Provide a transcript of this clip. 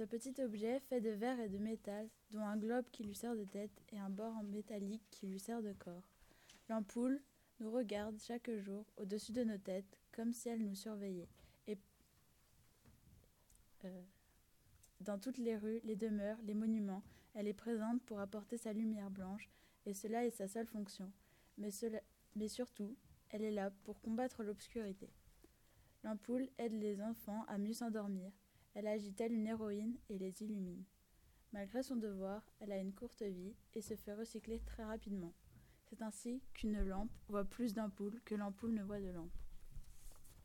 Ce petit objet fait de verre et de métal, dont un globe qui lui sert de tête et un bord en métallique qui lui sert de corps. L'ampoule nous regarde chaque jour au-dessus de nos têtes, comme si elle nous surveillait. Et euh, dans toutes les rues, les demeures, les monuments, elle est présente pour apporter sa lumière blanche, et cela est sa seule fonction. Mais, surtout, elle est là pour combattre l'obscurité. L'ampoule aide les enfants à mieux s'endormir. Elle agit telle une héroïne et les illumine? Malgré son devoir, elle a une courte vie et se fait recycler très rapidement. C'est ainsi qu'une lampe voit plus d'ampoules que l'ampoule ne voit de lampe.